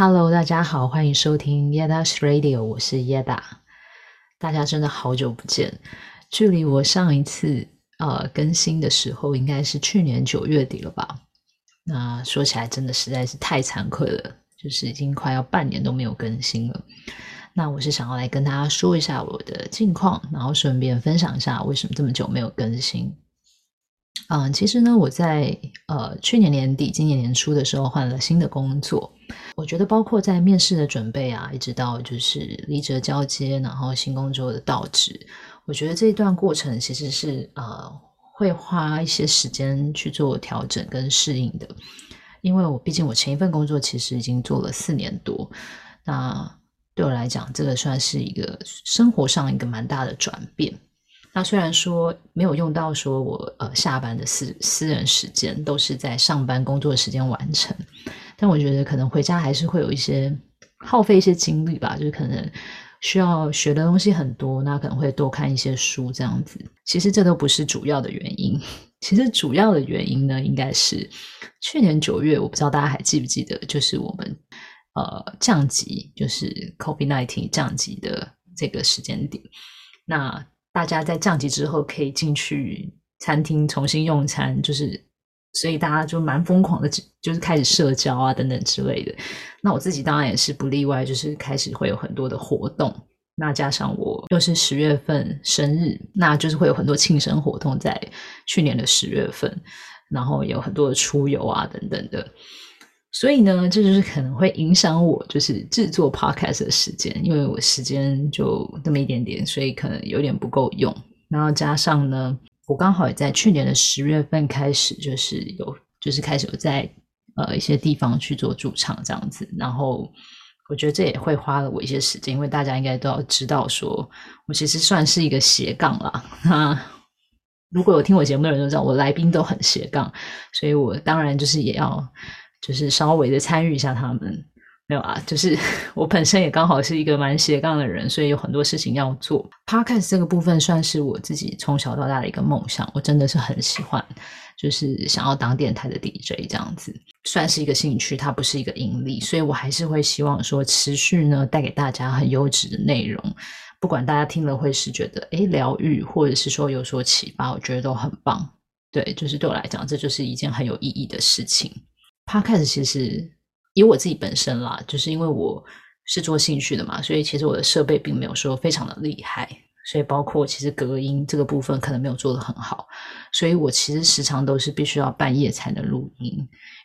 Hello，大家好，欢迎收听 Yeda's Radio，我是 Yeda。大家真的好久不见，距离我上一次呃更新的时候，应该是去年九月底了吧？那说起来真的实在是太惭愧了，就是已经快要半年都没有更新了。那我是想要来跟大家说一下我的近况，然后顺便分享一下为什么这么久没有更新。嗯，其实呢，我在呃去年年底、今年年初的时候换了新的工作。我觉得包括在面试的准备啊，一直到就是离职交接，然后新工作的到职，我觉得这一段过程其实是呃会花一些时间去做调整跟适应的。因为我毕竟我前一份工作其实已经做了四年多，那对我来讲，这个算是一个生活上一个蛮大的转变。那虽然说没有用到说我呃下班的私私人时间都是在上班工作时间完成，但我觉得可能回家还是会有一些耗费一些精力吧，就是可能需要学的东西很多，那可能会多看一些书这样子。其实这都不是主要的原因，其实主要的原因呢，应该是去年九月，我不知道大家还记不记得，就是我们呃降级，就是 COVID-19 降级的这个时间点，那。大家在降级之后可以进去餐厅重新用餐，就是所以大家就蛮疯狂的，就是开始社交啊等等之类的。那我自己当然也是不例外，就是开始会有很多的活动。那加上我又是十月份生日，那就是会有很多庆生活动在去年的十月份，然后有很多的出游啊等等的。所以呢，这就是可能会影响我就是制作 podcast 的时间，因为我时间就那么一点点，所以可能有点不够用。然后加上呢，我刚好也在去年的十月份开始，就是有就是开始有在呃一些地方去做驻唱这样子。然后我觉得这也会花了我一些时间，因为大家应该都要知道说，说我其实算是一个斜杠啦。那如果有听我节目的人都知道，我来宾都很斜杠，所以我当然就是也要。就是稍微的参与一下他们，没有啊，就是 我本身也刚好是一个蛮斜杠的人，所以有很多事情要做。Podcast 这个部分算是我自己从小到大的一个梦想，我真的是很喜欢，就是想要当电台的 DJ 这样子，算是一个兴趣，它不是一个盈利，所以我还是会希望说持续呢带给大家很优质的内容，不管大家听了会是觉得诶疗愈，或者是说有所启发，我觉得都很棒。对，就是对我来讲，这就是一件很有意义的事情。Podcast 其实以我自己本身啦，就是因为我是做兴趣的嘛，所以其实我的设备并没有说非常的厉害，所以包括其实隔音这个部分可能没有做得很好，所以我其实时常都是必须要半夜才能录音，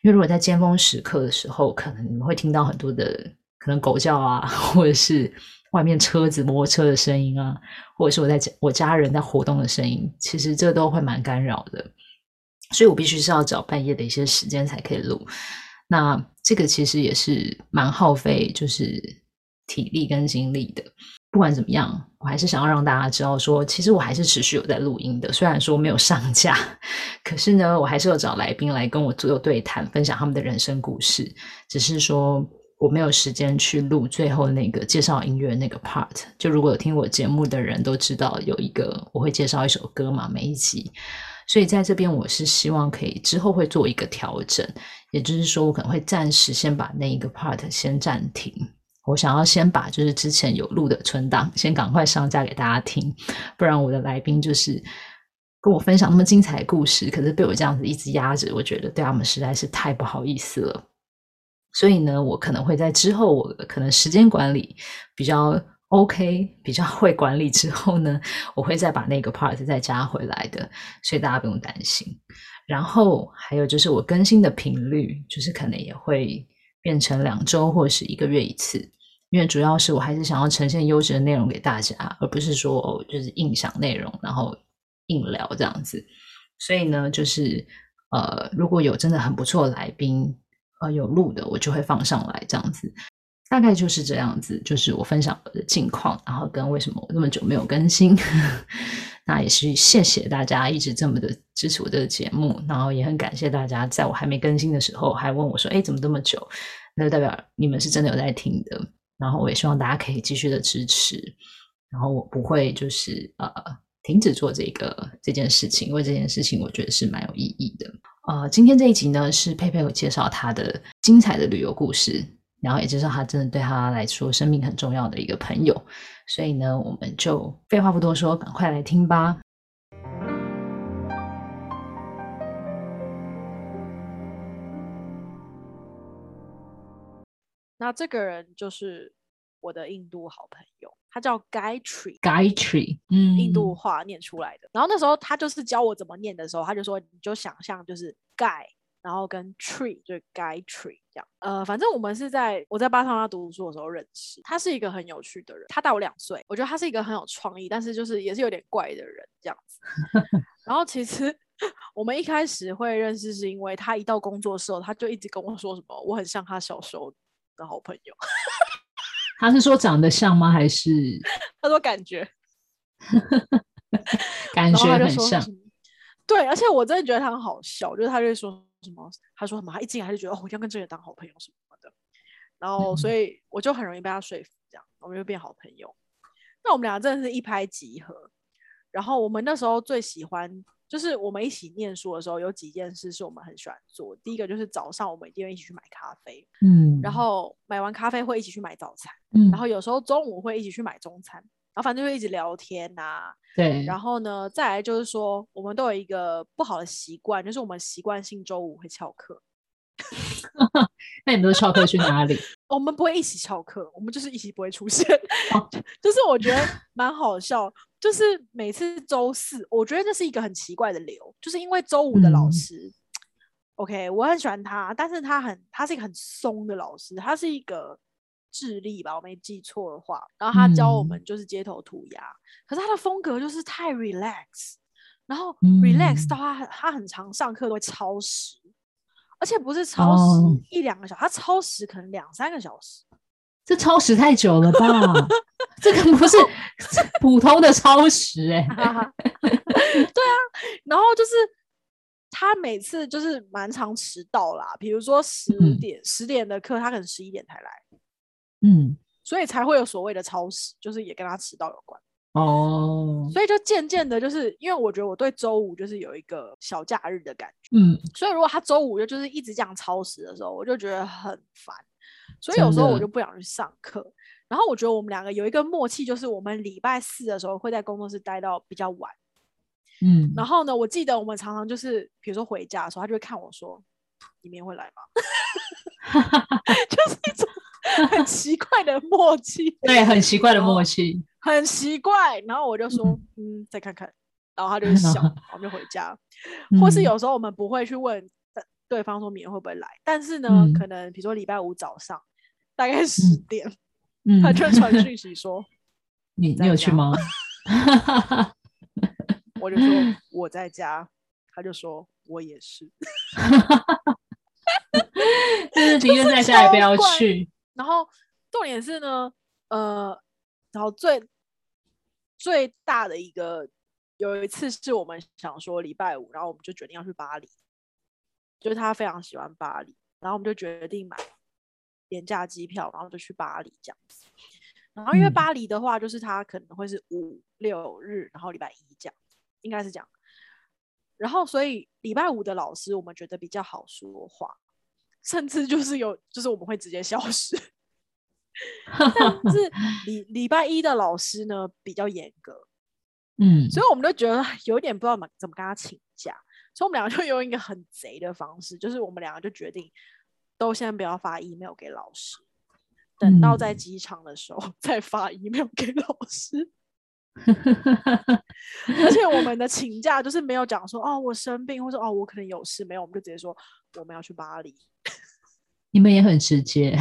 因为如果在尖峰时刻的时候，可能你们会听到很多的可能狗叫啊，或者是外面车子摩托车的声音啊，或者是我在我家人在活动的声音，其实这都会蛮干扰的。所以我必须是要找半夜的一些时间才可以录，那这个其实也是蛮耗费，就是体力跟精力的。不管怎么样，我还是想要让大家知道说，其实我还是持续有在录音的。虽然说没有上架，可是呢，我还是有找来宾来跟我做对谈，分享他们的人生故事。只是说我没有时间去录最后那个介绍音乐那个 part。就如果有听我节目的人都知道，有一个我会介绍一首歌嘛，每一集。所以在这边，我是希望可以之后会做一个调整，也就是说，我可能会暂时先把那一个 part 先暂停。我想要先把就是之前有录的存档先赶快上架给大家听，不然我的来宾就是跟我分享那么精彩的故事，可是被我这样子一直压着，我觉得对他们实在是太不好意思了。所以呢，我可能会在之后，我可能时间管理比较。OK，比较会管理之后呢，我会再把那个 part 再加回来的，所以大家不用担心。然后还有就是我更新的频率，就是可能也会变成两周或是一个月一次，因为主要是我还是想要呈现优质的内容给大家，而不是说哦就是硬想内容，然后硬聊这样子。所以呢，就是呃如果有真的很不错来宾，呃有录的，我就会放上来这样子。大概就是这样子，就是我分享我的近况，然后跟为什么我那么久没有更新，那也是谢谢大家一直这么的支持我的节目，然后也很感谢大家在我还没更新的时候还问我说，哎，怎么这么久？那就代表你们是真的有在听的，然后我也希望大家可以继续的支持，然后我不会就是呃停止做这个这件事情，因为这件事情我觉得是蛮有意义的。呃，今天这一集呢是佩佩有介绍她的精彩的旅游故事。然后也知道他真的对他来说生命很重要的一个朋友。所以呢，我们就废话不多说，赶快来听吧。那这个人就是我的印度好朋友，他叫 Gayatri，Gayatri，嗯，印度话念出来的。然后那时候他就是教我怎么念的时候，他就说，你就想象就是 Guy，然后跟 Tree 就是 Gayatri 这样。呃，反正我们是在我在巴沙马读书的时候认识。他是一个很有趣的人，他大我两岁，我觉得他是一个很有创意，但是就是也是有点怪的人这样子。然后其实我们一开始会认识，是因为他一到工作的时候，他就一直跟我说什么，我很像他小时候的好朋友，他是说长得像吗？还是 他说感觉，感觉很像。对，而且我真的觉得他很好笑，就是他就会说什么，他说什么，他一进来就觉得哦，我要跟这个人当好朋友什么的，然后所以我就很容易被他说服，这样我们就变好朋友。那我们俩真的是一拍即合，然后我们那时候最喜欢。就是我们一起念书的时候，有几件事是我们很喜欢做。第一个就是早上我们一定会一起去买咖啡，嗯，然后买完咖啡会一起去买早餐，嗯，然后有时候中午会一起去买中餐，然后反正就一直聊天呐、啊，对。然后呢，再来就是说，我们都有一个不好的习惯，就是我们习惯性周五会翘课。那你们都翘课去哪里？我们不会一起翘课，我们就是一起不会出现。哦、就是我觉得蛮好笑。就是每次周四，我觉得这是一个很奇怪的流，就是因为周五的老师、嗯、，OK，我很喜欢他，但是他很，他是一个很松的老师，他是一个智利吧，我没记错的话，然后他教我们就是街头涂鸦，嗯、可是他的风格就是太 relax，然后 relax 到他、嗯、他很常上课都会超时，而且不是超时一两个小时，哦、他超时可能两三个小时。这超时太久了吧？这个不是 普通的超时哎、欸。对啊，然后就是他每次就是蛮常迟到啦，比如说十点、嗯、十点的课，他可能十一点才来。嗯，所以才会有所谓的超时，就是也跟他迟到有关。哦，所以就渐渐的，就是因为我觉得我对周五就是有一个小假日的感觉。嗯，所以如果他周五就就是一直这样超时的时候，我就觉得很烦。所以有时候我就不想去上课，然后我觉得我们两个有一个默契，就是我们礼拜四的时候会在工作室待到比较晚，嗯，然后呢，我记得我们常常就是，比如说回家的时候，他就会看我说：“你明天会来吗？” 就是一种 很奇怪的默契，对，很奇怪的默契，很奇怪。然后我就说：“嗯，嗯，再看看。”然后他就笑，我们就回家。或是有时候我们不会去问对方说明天会不会来，但是呢，嗯、可能比如说礼拜五早上。大概十点，嗯，他就传讯息说：“ 你你有去吗？”我就说我在家，他就说我也是，就是宁愿在家也不要去。然后重点是呢，呃，然后最最大的一个有一次是我们想说礼拜五，然后我们就决定要去巴黎，就是他非常喜欢巴黎，然后我们就决定买。廉价机票，然后就去巴黎这样子。然后因为巴黎的话，就是他可能会是五六日，然后礼拜一这样，应该是这样。然后所以礼拜五的老师，我们觉得比较好说话，甚至就是有，就是我们会直接消失。但 是礼礼拜一的老师呢，比较严格，嗯，所以我们都觉得有点不知道怎么怎么跟他请假，所以我们两个就用一个很贼的方式，就是我们两个就决定。都先不要发 email 给老师，等到在机场的时候 再发 email 给老师。而且我们的请假就是没有讲说哦，我生病，或者哦，我可能有事，没有，我们就直接说我们要去巴黎。你们也很直接。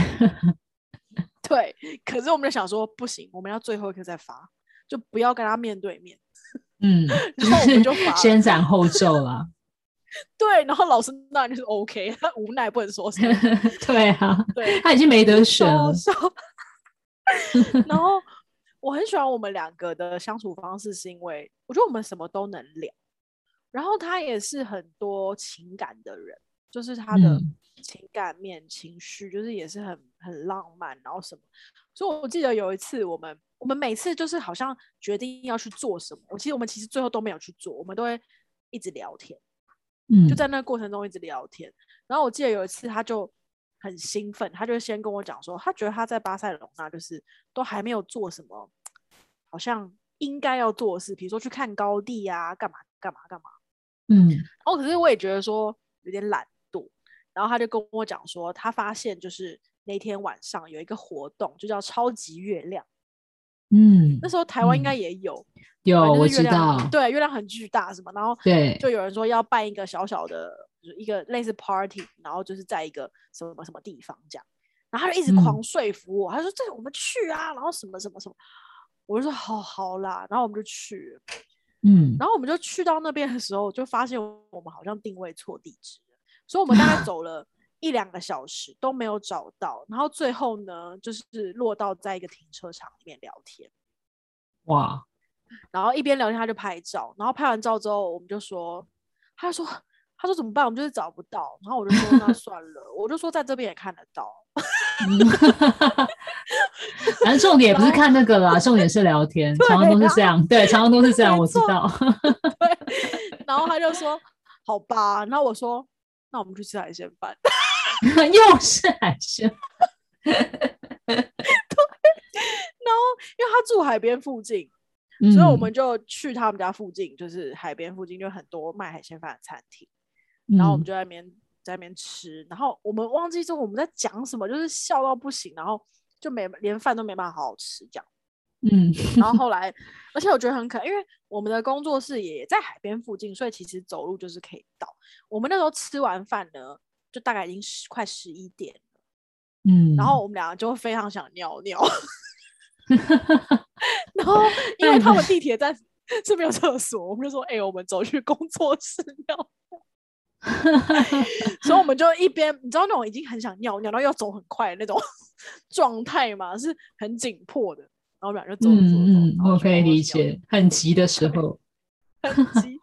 对，可是我们就想说不行，我们要最后一刻再发，就不要跟他面对面。嗯，然后我们就发先斩后奏了。对，然后老师那就是 OK，他无奈不能说什么。对啊，对，他已经没得选了。然后我很喜欢我们两个的相处方式，是因为我觉得我们什么都能聊。然后他也是很多情感的人，就是他的情感面、情绪，就是也是很很浪漫，然后什么。所以我记得有一次，我们我们每次就是好像决定要去做什么，我其实我们其实最后都没有去做，我们都会一直聊天。就在那个过程中一直聊天，嗯、然后我记得有一次，他就很兴奋，他就先跟我讲说，他觉得他在巴塞隆纳就是都还没有做什么，好像应该要做的事，比如说去看高地啊，干嘛干嘛干嘛。嗯，然后可是我也觉得说有点懒惰，然后他就跟我讲说，他发现就是那天晚上有一个活动，就叫超级月亮。嗯，那时候台湾应该也有，嗯、有我知道，对，月亮很巨大，是吗？然后对，就有人说要办一个小小的，一个类似 party，然后就是在一个什么什么地方这样，然后他就一直狂说服我，嗯、他说这个我们去啊，然后什么什么什么，我就说好好啦，然后我们就去，嗯，然后我们就去到那边的时候，就发现我们好像定位错地址，所以我们大概走了一两个小时都没有找到，然后最后呢，就是落到在一个停车场里面聊天。哇！然后一边聊天他就拍照，然后拍完照之后我们就说，他就说他说怎么办？我们就是找不到。然后我就说那算了，我就说在这边也看得到。反正重点也不是看那个啦，重点是聊天，常常都是这样。对，常常都是这样，我知道。对。然后他就说好吧，然后我说那我们去吃海鲜饭。又是海鲜，对，然后因为他住海边附近，嗯，所以我们就去他们家附近，就是海边附近就很多卖海鲜饭的餐厅，嗯，然后我们就在那边在那边吃，然后我们忘记之后我们在讲什么，就是笑到不行，然后就没连饭都没办法好好吃这样，嗯，然后后 来，而且我觉得很可爱，因为我们的工作室也在海边附近，所以其实走路就是可以到。我们那时候吃完饭呢。就大概已经十快十一点了，嗯，然后我们两个就非常想尿尿，然后 因为他们地铁站是没有厕所，我们就说：“哎、欸，我们走去工作室尿。” 所以我们就一边，你知道那种已经很想尿尿，然后要走很快的那种 状态嘛，是很紧迫的。然后我们俩就走走走，嗯，我可以理解，很急的时候，很急。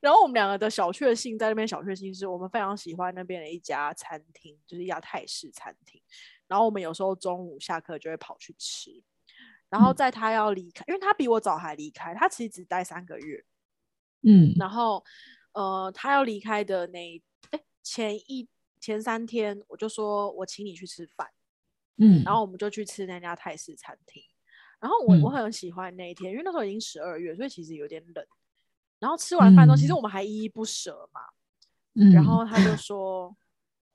然后我们两个的小确幸在那边，小确幸是我们非常喜欢那边的一家餐厅，就是一家泰式餐厅。然后我们有时候中午下课就会跑去吃。然后在他要离开，因为他比我早还离开，他其实只待三个月。嗯。然后，呃，他要离开的那哎前一前三天，我就说我请你去吃饭。嗯。然后我们就去吃那家泰式餐厅。然后我我很喜欢那一天，因为那时候已经十二月，所以其实有点冷。然后吃完饭之后，其实我们还依依不舍嘛。嗯、然后他就说：“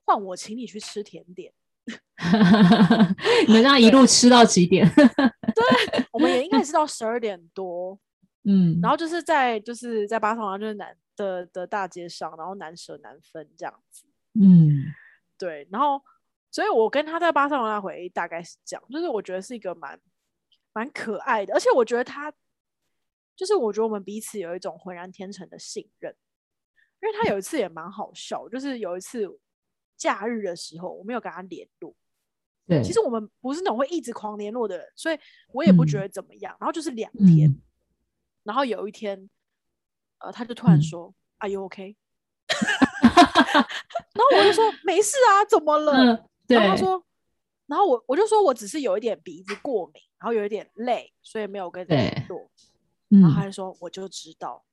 换我请你去吃甜点。”你们这样一路吃到几点？对，我们也应该是到十二点多。嗯，然后就是在就是在巴塞罗那就是南的的大街上，然后难舍难分这样子。嗯，对。然后，所以我跟他在巴塞罗那回忆大概是这样，就是我觉得是一个蛮蛮可爱的，而且我觉得他。就是我觉得我们彼此有一种浑然天成的信任，因为他有一次也蛮好笑，就是有一次假日的时候，我没有跟他联络。对，其实我们不是那种会一直狂联络的人，所以我也不觉得怎么样。嗯、然后就是两天、嗯，然后有一天，呃，他就突然说、嗯、：“Are you OK？” 然后我就说：“没事啊，怎么了？”嗯、对，然后他说，然后我我就说我只是有一点鼻子过敏，然后有一点累，所以没有跟你联络。然后他就说：“我就知道。”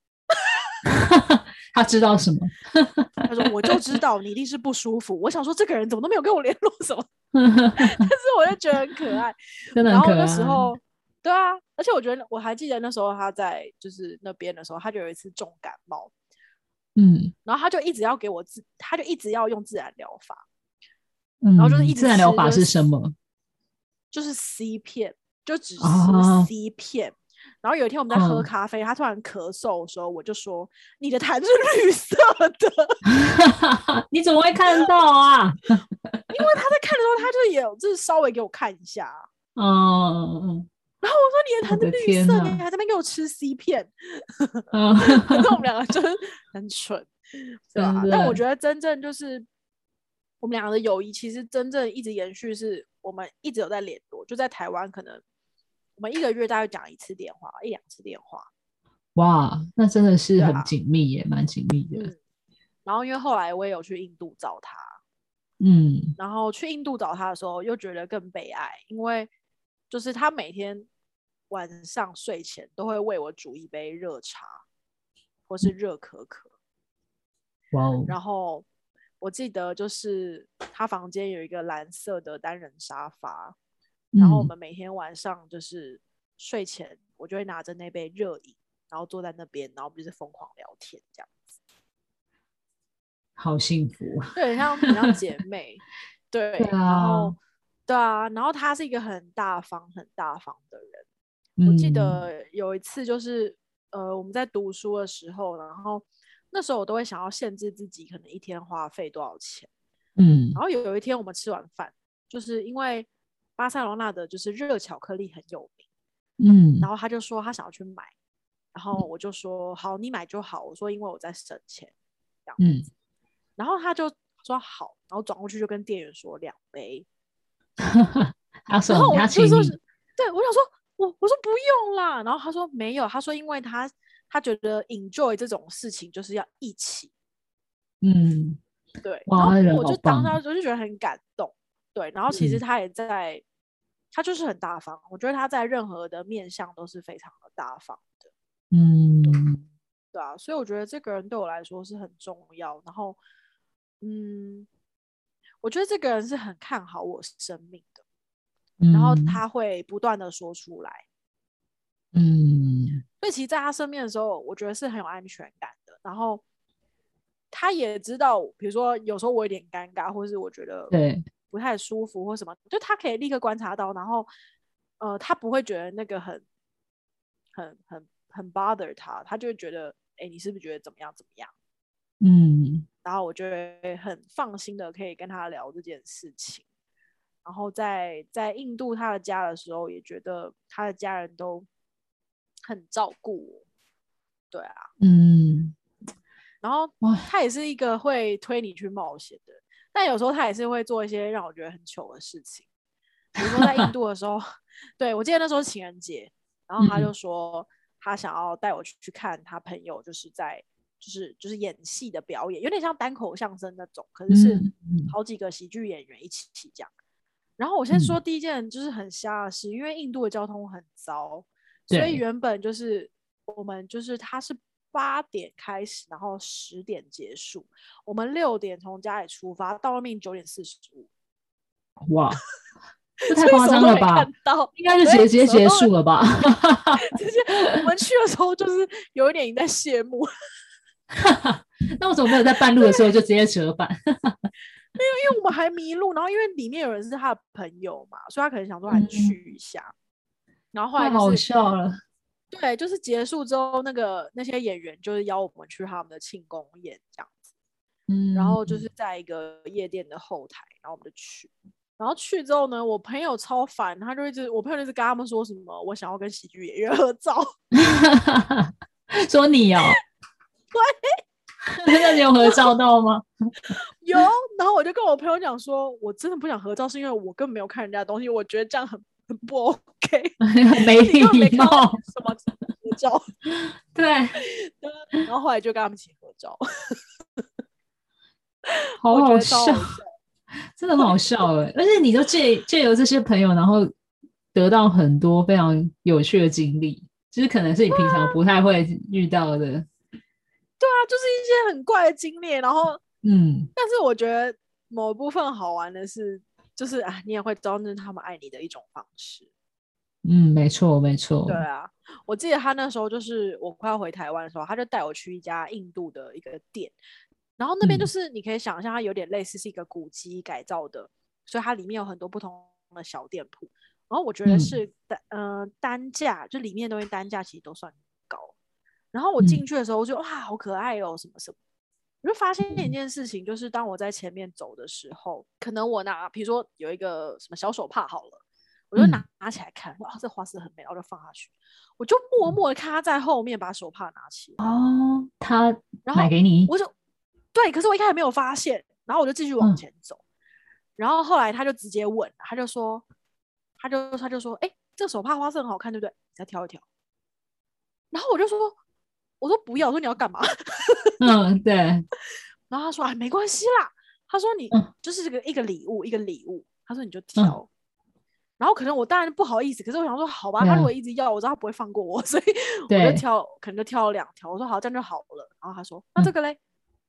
他知道什么？他说：“我就知道你一定是不舒服。”我想说，这个人怎么都没有跟我联络什么？但是我就觉得很可爱。真的很可爱。然后那时候，对啊，而且我觉得我还记得那时候他在就是那边的时候，他就有一次重感冒。嗯，然后他就一直要给我自，他就一直要用自然疗法。嗯，然后就是一直自然疗法是什么？就是 C 片，就只吃 C 片。哦然后有一天我们在喝咖啡，嗯、他突然咳嗽的时候，我就说：“你的痰是绿色的，你怎么会看到啊？” 因为他在看的时候，他就有就是稍微给我看一下。嗯嗯嗯。然后我说：“你的痰是绿色，你还在那边给我吃 C 片。嗯”那我们两个 就是很蠢，对吧？但我觉得真正就是我们两个的友谊，其实真正一直延续，是我们一直有在联络，就在台湾可能。我们一个月大概讲一次电话，一两次电话。哇，那真的是很紧密耶，蛮紧密的。嗯。然后因为后来我也有去印度找他，嗯，然后去印度找他的时候，又觉得更悲哀，因为就是他每天晚上睡前都会为我煮一杯热茶，或是热可可。哇哦。然后我记得就是他房间有一个蓝色的单人沙发，嗯、然后我们每天晚上就是睡前，我就会拿着那杯热饮，然后坐在那边，然后就是疯狂聊天这样子，好幸福，对，很像很像姐 妹，对，然后对啊，然后他是一个很大方、很大方的人。嗯、我记得有一次就是呃我们在读书的时候，然后。那时候我都会想要限制自己，可能一天花费多少钱。嗯，然后有有一天我们吃完饭，就是因为巴塞罗那的就是热巧克力很有名，嗯，然后他就说他想要去买，然后我就说好，你买就好。我说因为我在省钱，这样子。嗯，然后他就说好，然后转过去就跟店员说两杯。他说然后我就说是，对，我想说我我说不用啦，然后他说没有，他说因为他。他觉得 enjoy 这种事情就是要一起，嗯，对，然后我就当时我就觉得很感动，对，然后其实他也在，嗯、他就是很大方，我觉得他在任何的面向都是非常的大方的，嗯，对，对啊，所以我觉得这个人对我来说是很重要，然后，嗯，我觉得这个人是很看好我生命的，嗯、然后他会不断的说出来，嗯。所以其实在他身边的时候，我觉得是很有安全感的。然后他也知道，比如说有时候我有点尴尬，或是我觉得不太舒服或什么，就他可以立刻观察到，然后呃，他不会觉得那个很很很很 bother 他，他就会觉得，哎，你是不是觉得怎么样怎么样？嗯，然后我就会很放心的可以跟他聊这件事情。然后在在印度他的家的时候，也觉得他的家人都。很照顾我，对啊，嗯，然后他也是一个会推你去冒险的，但有时候他也是会做一些让我觉得很糗的事情，比如说在印度的时候，对，我记得那时候是情人节，然后他就说他想要带我去去看他朋友，就是在就是就是演戏的表演，有点像单口相声那种，可是是好几个喜剧演员一起起讲。然后我先说第一件就是很瞎的事，因为印度的交通很糟。所以原本就是我们就是他是八点开始，然后十点结束。我们六点从家里出发，到外面九点四十五。哇，这太夸张了吧？应该是直接结束了吧？直接我们去的时候就是有一点在谢幕。那我怎么没有在半路的时候就直接折返？没有，因为我们还迷路，然后因为里面有人是他的朋友嘛，所以他可能想说还去一下。嗯然后后来、就是、好笑了，对，就是结束之后，那个那些演员就是邀我们去他们的庆功宴这样子，嗯，然后就是。在一个夜店的后台，然后我们就去，然后去之后呢，我朋友超烦，他就一直，我朋友就是跟他们说什么，我想要跟喜剧演员合照，说你哦，对，真的你有合照到吗？有，然后我就跟我朋友讲说，我真的不想合照，是因为我根本没有看人家的东西，我觉得这样很。不 OK，没礼貌。什么合照？对，然后后来就跟他们一起合照，好好笑，真的很好笑哎！而且你都借借由这些朋友，然后得到很多非常有趣的经历，就是可能是你平常不太会遇到的。对啊，就是一些很怪的经历。然后，嗯，但是我觉得某部分好玩的是。就是啊，你也会装着他们爱你的一种方式。嗯，没错，没错。对啊，我记得他那时候就是我快要回台湾的时候，他就带我去一家印度的一个店，然后那边就是你可以想象，它有点类似是一个古迹改造的，嗯、所以它里面有很多不同的小店铺。然后我觉得是单、嗯、呃单价，就里面的东西单价其实都算高。然后我进去的时候，我就、嗯、哇，好可爱哦，什么什么。我就发现一件事情，就是当我在前面走的时候，可能我拿，比如说有一个什么小手帕好了，我就拿拿起来看，哇，这花色很美，然后就放下去。我就默默的看他在后面把手帕拿起来。哦，他买给你？我就对，可是我一开始没有发现，然后我就继续往前走。嗯、然后后来他就直接问，他就说，他就他就说，哎，这手帕花色很好看，对不对？你再挑一挑。然后我就说。我说不要，我说你要干嘛？嗯，对。然后他说啊，没关系啦。他说你、嗯、就是这个一个礼物，一个礼物。他说你就挑。嗯、然后可能我当然不好意思，可是我想说好吧，嗯、他如果一直要，我知道他不会放过我，所以我就挑，可能就挑了两条。我说好，这样就好了。然后他说那这个嘞，嗯、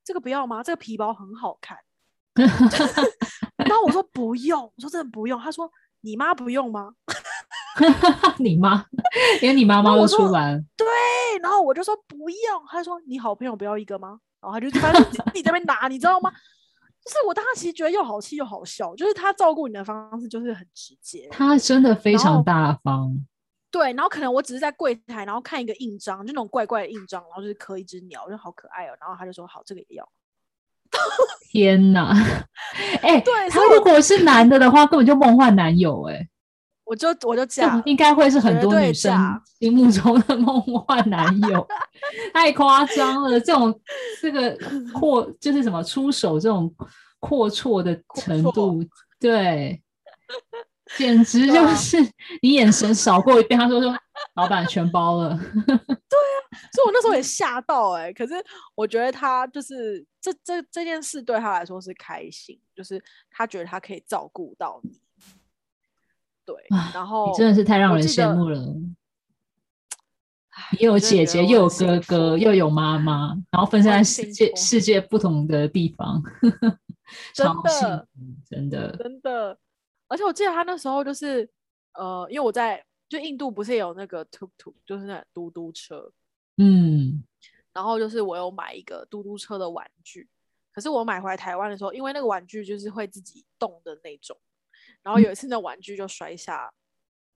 这个不要吗？这个皮包很好看。然后我说不用，我说真的不用。他说你妈不用吗？你妈，连你妈妈都出来了。对，然后我就说不用。他说你好朋友不要一个吗？然后他就反正自己这边拿，你知道吗？就是我当时其实觉得又好气又好笑，就是他照顾你的方式就是很直接，他真的非常大方。对，然后可能我只是在柜台，然后看一个印章，就那种怪怪的印章，然后就是刻一只鸟，就好可爱哦。然后他就说好，这个也要。天哪！哎、欸，对，他如果是男的的话，根本就梦幻男友哎、欸。我就我就嫁，应该会是很多女生心目中的梦幻男友，太夸张了。这种这个阔就是什么出手这种阔绰的程度，对，简直就 是你眼神扫过一遍，他说说老板全包了。对啊，所以我那时候也吓到哎、欸。可是我觉得他就是这这这件事对他来说是开心，就是他觉得他可以照顾到你。对，然后你真的是太让人羡慕了。又有姐姐，又有哥哥，又有妈妈，然后分散在世界世界不同的地方，真的，真的，真的。而且我记得他那时候就是，呃，因为我在就印度不是有那个 tuk tuk，就是那嘟嘟车，嗯，然后就是我有买一个嘟嘟车的玩具，可是我买回来台湾的时候，因为那个玩具就是会自己动的那种。然后有一次，那玩具就摔下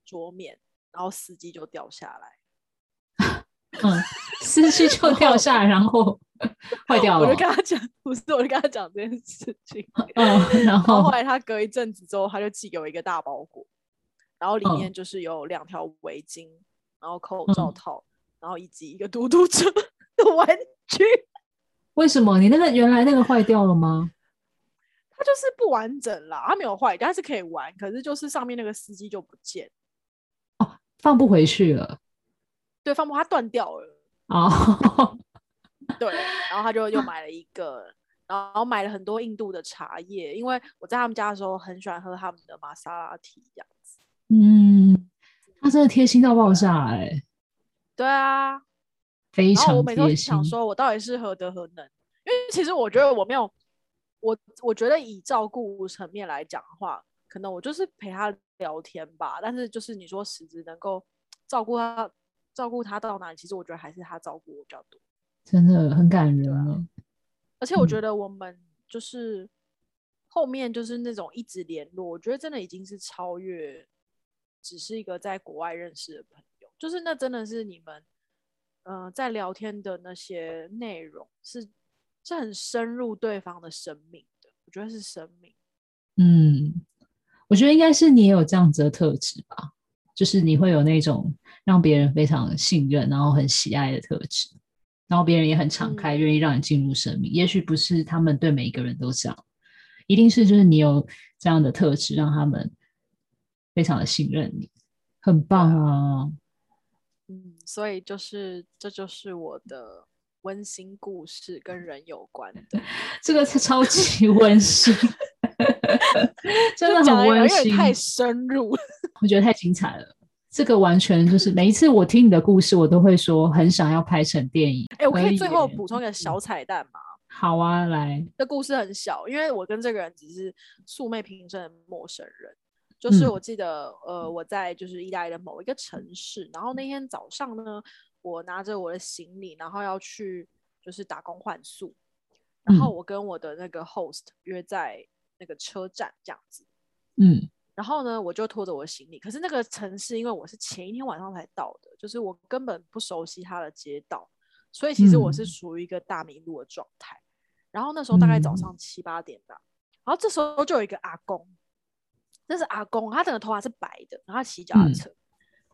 桌面，嗯、然后司机就掉下来。嗯，司机就掉下来，然后 坏掉了。我就跟他讲，不是，我就跟他讲这件事情。嗯，然后后来他隔一阵子之后，他就寄给我一个大包裹，然后里面就是有两条围巾，然后口罩套，嗯、然后以及一个嘟嘟车 的玩具。为什么？你那个原来那个坏掉了吗？它就是不完整啦，它没有坏，但是可以玩。可是就是上面那个司机就不见哦，放不回去了。对，放不，它断掉了。哦，对，然后他就又买了一个，然后买了很多印度的茶叶，因为我在他们家的时候很喜欢喝他们的玛莎拉蒂这样子。嗯，他真的贴心到爆炸哎、欸。对啊，非常贴心。我每次都想说，我到底是何德何能？因为其实我觉得我没有。我我觉得以照顾层面来讲的话，可能我就是陪他聊天吧。但是就是你说实质能够照顾他，照顾他到哪里，其实我觉得还是他照顾我比较多。真的很感人啊！而且我觉得我们就是后面就是那种一直联络，我觉得真的已经是超越只是一个在国外认识的朋友，就是那真的是你们嗯、呃、在聊天的那些内容是。是很深入对方的生命的，我觉得是生命。嗯，我觉得应该是你也有这样子的特质吧，就是你会有那种让别人非常信任，然后很喜爱的特质，然后别人也很敞开，愿意让你进入生命。嗯，也许不是他们对每一个人都这样，一定是就是你有这样的特质，让他们非常的信任你，很棒啊。嗯，所以就是这就是我的。温馨故事跟人有关的，这个是超级温馨，真的很温馨，太深入，我觉得太精彩了。这个完全就是每一次我听你的故事，我都会说很想要拍成电影。哎、欸，我可以最后补充一个小彩蛋吗？好啊，来。这故事很小，因为我跟这个人只是素昧平生的陌生人。就是我记得，嗯、呃，我在就是意大利的某一个城市，然后那天早上呢。我拿着我的行李，然后要去就是打工换宿，然后我跟我的那个 host 约在那个车站这样子，嗯，然后呢，我就拖着我的行李，可是那个城市因为我是前一天晚上才到的，就是我根本不熟悉它的街道，所以其实我是属于一个大迷路的状态。嗯、然后那时候大概早上七八点吧，然后这时候就有一个阿公，那是阿公，他整个头发是白的，然后他骑脚踏车。嗯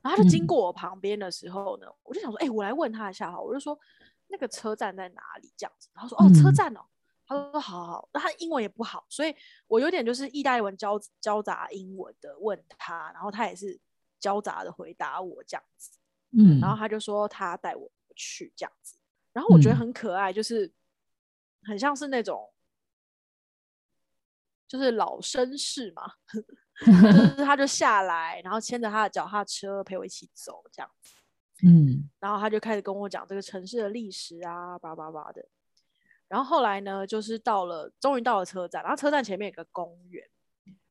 然后他就经过我旁边的时候呢，嗯、我就想说，哎、欸，我来问他一下哈，我就说那个车站在哪里？这样子，然后说，哦，车站哦。嗯、他说，好好好。那他英文也不好，所以我有点就是意大利文交交杂英文的问他，然后他也是交杂的回答我这样子。嗯，然后他就说他带我去这样子，然后我觉得很可爱，就是很像是那种就是老绅士嘛。就 是他就下来，然后牵着他的脚踏车陪我一起走，这样嗯，然后他就开始跟我讲这个城市的历史啊，叭叭叭的。然后后来呢，就是到了，终于到了车站，然后车站前面有个公园，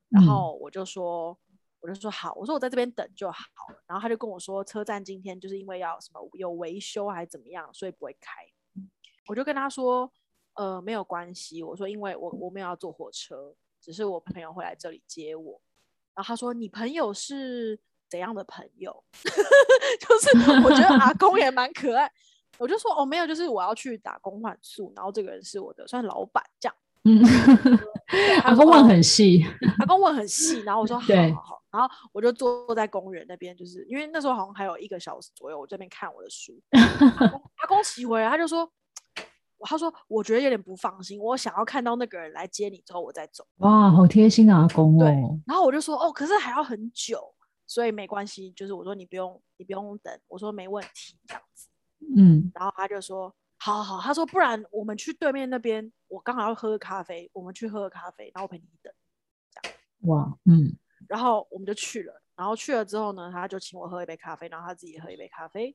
然后我就说，嗯、我就说好，我说我在这边等就好。然后他就跟我说，车站今天就是因为要什么有维修还是怎么样，所以不会开。我就跟他说，呃，没有关系。我说，因为我我没有要坐火车，只是我朋友会来这里接我。然后他说，你朋友是怎样的朋友？就是我觉得阿公也蛮可爱。我就说哦，没有，就是我要去打工换宿，然后这个人是我的算老板这样。嗯，阿公问很细，阿公问很细，然后我说好好好，然后我就坐在公园那边，就是因为那时候好像还有一个小时左右，我这边看我的书。阿公阿公骑回来，他就说，他说我觉得有点不放心，我想要看到那个人来接你之后我再走。哇，好贴心的阿公哦。对，然后我就说哦，可是还要很久，所以没关系，就是我说你不用你不用等，我说没问题这样子。嗯，然后他就说，好好好，他说不然我们去对面那边，我刚好要喝个咖啡，我们去喝个咖啡，然后我陪你等，这样。哇，嗯，然后我们就去了，然后去了之后呢，他就请我喝一杯咖啡，然后他自己喝一杯咖啡，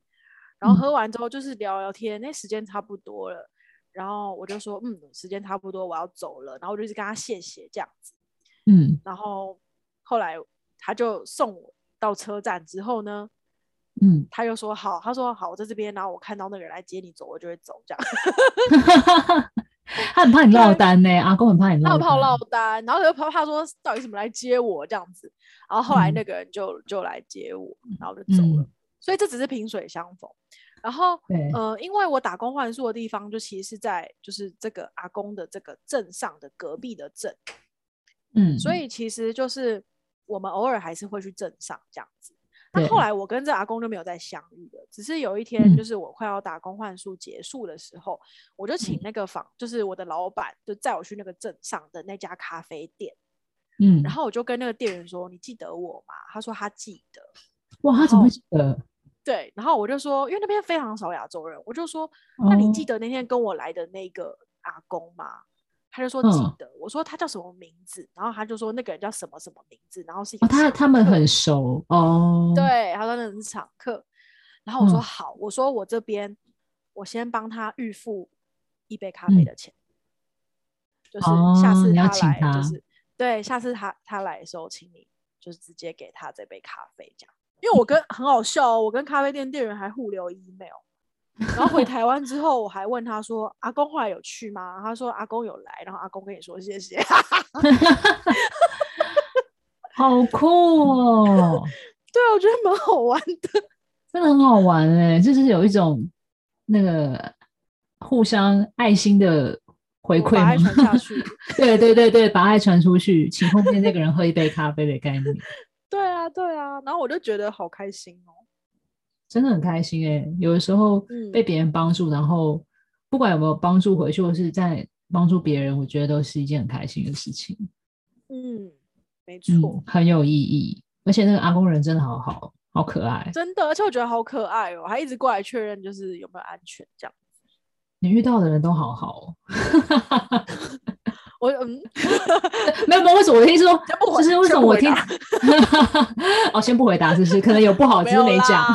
然后喝完之后就是聊聊天，那、嗯、时间差不多了，然后我就说，嗯，时间差不多，我要走了，然后我就一直跟他谢谢这样子，嗯，然后后来他就送我到车站之后呢。嗯，他就说好，他说好，我在这边，然后我看到那个人来接你走，我就会走，这样。他很怕你落单呢，阿公很怕你落单，他怕落单，然后又怕怕说到底怎么来接我这样子，然后后来那个人就、嗯、就来接我，然后就走了、嗯。所以这只是萍水相逢。然后呃，因为我打工换宿的地方就其实是在就是这个阿公的这个镇上的隔壁的镇，嗯，所。以其实就是我们偶尔还是会去镇上这样子。那后来我跟这阿公就没有再相遇了，只是有一天，就是我快要打工换宿结束的时候，嗯、我就请。那个房，就是我的老板，就载我去那个镇上的那家咖啡店，嗯，然。后我就跟那个店员说：“你记得我吗？”他说他记得。哇，他怎么会记得？对，然后我就说，因为那边非常少亚洲人，我就说：“那你记得那天跟我来的那个阿公吗？”他就说记得、嗯，我说他叫什么名字，然后他就说那个人叫什么什么名字，然后是一个、哦、他他们很熟哦，对，他说那是常客，然后我说好，嗯、我说我这边我先帮他预付一杯咖啡的钱，嗯、就是下次他来他。就是对，下次他他来的时候，请你就是直接给他这杯咖啡这样，因为我跟很好笑、哦，我跟咖啡店店员还互留 email。然后回台湾之后，我还问他说：“阿公后来有去吗？”他说：“阿公有来。”然后阿公跟你说谢谢，好酷哦！对，我觉得蛮好玩的，真的很好玩哎，就是有一种那个互相爱心的回馈，把爱传下去。对对对对，把爱传出去，请后面那个人喝一杯咖啡的概念。对啊对啊，然后我就觉得好开心哦。真的很开心哎、欸，有的时候被别人帮助、嗯，然后不管有没有帮助回去，或是在帮助别人，我觉得都是一件很开心的事情。嗯，没错、嗯，很有意义。而且那个阿公人真的好好，好可爱，真的，而且我觉得好可爱哦，还一直过来确认就是有没有安全这样。你遇到的人都好好。我 嗯，没有没有，为什么我听说，就是为什么我听，哦，先不回答，是不是？可能有不好，只是没讲。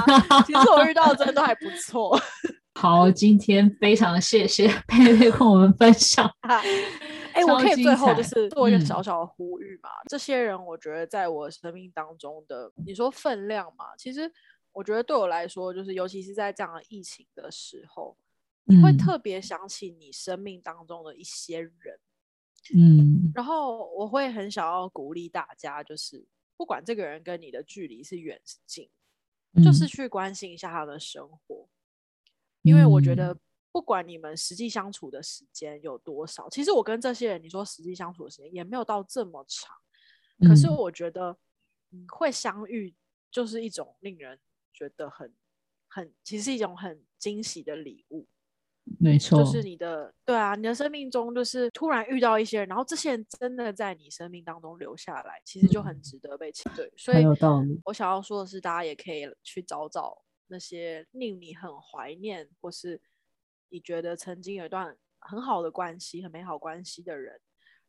其实我遇到的真的都还不错。好，今天非常谢谢佩佩跟我们分享。哎、欸，我可以最后就是做一个小小的呼吁嘛、嗯。这些人，我觉得在我生命当中的，你说分量嘛，其实我觉得对我来说，就是尤其是在这样的疫情的时候，你会特别想起你生命当中的一些人。嗯，然后我会很想要鼓励大家，就是不管这个人跟你的距离是远是近，嗯，就是去关心一下他的生活，因为我觉得不管你们实际相处的时间有多少，其实我跟这些人，你说实际相处的时间也没有到这么长，可是我觉得嗯，会相遇就是一种令人觉得很很，其实是一种很惊喜的礼物。没错，就是你的对啊，你的生命中就是突然遇到一些人，然后这些人真的在你生命当中留下来，其实就很值得被期待。所以，我想要说的是，大家也可以去找找那些令你很怀念，或是你觉得曾经有一段很好的关系、很美好关系的人，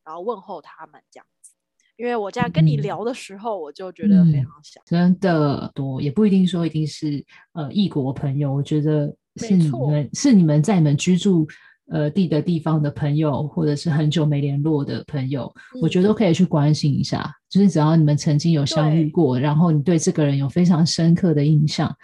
然后问候他们这样子。因为我这样跟你聊的时候，嗯、我就觉得非常想，真的多，也不一定说一定是呃异国朋友，我觉得。是你们是你们在你们居住呃地的地方的朋友，或者是很久没联络的朋友，嗯、我觉得都可以去关心一下。就是只要你们曾经有相遇过，然后你对这个人有非常深刻的印象，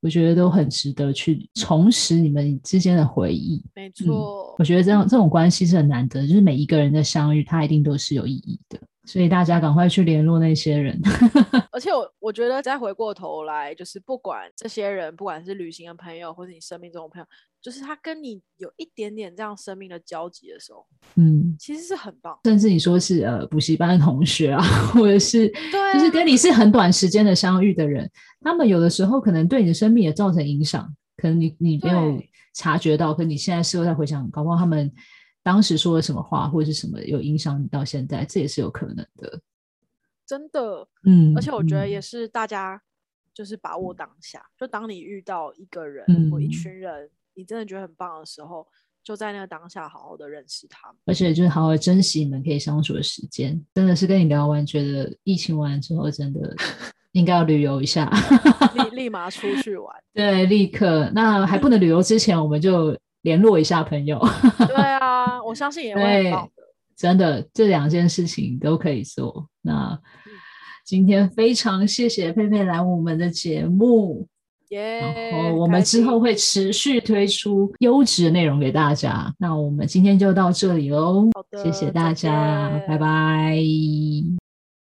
我觉得都很值得去重拾你们之间的回忆。没错、嗯，我觉得这样这种关系是很难得，就是每一个人的相遇，它一定都是有意义的。所以大家赶快去联络那些人。而且我我觉得再回过头来，就是不管这些人，不管是旅行的朋友，或是你生命中的朋友，就是他跟你有一点点这样生命的交集的时候，嗯，其实是很棒。甚至你说是呃补习班的同学啊，或者是对啊，就是跟你是很短时间的相遇的人，他们有的时候可能对你的生命也造成影响，可能你你没有察觉到，可你现在事后再回想，搞不好他们。当时说了什么话，或者是什么有影响你到现在，这也是有可能的。真的，嗯，而且我觉得也是大家就是把握当下，嗯、就当你遇到一个人、嗯、或一群人，你真的觉得很棒的时候，就在那个当下好好的认识他们，而且就是好好珍惜你们可以相处的时间。真的是跟你聊完，觉得疫情完之后，真的 应该要旅游一下，立 立马出去玩。对，立刻。那还不能旅游之前，我们就。联络一下朋友，对啊，我相信也会很棒的。真的，这两件事情都可以做。那今天非常谢谢佩佩来我们的节目，yeah, 然后我们之后会持续推出优质的内容给大家。那我们今天就到这里喽，谢谢大家，拜拜。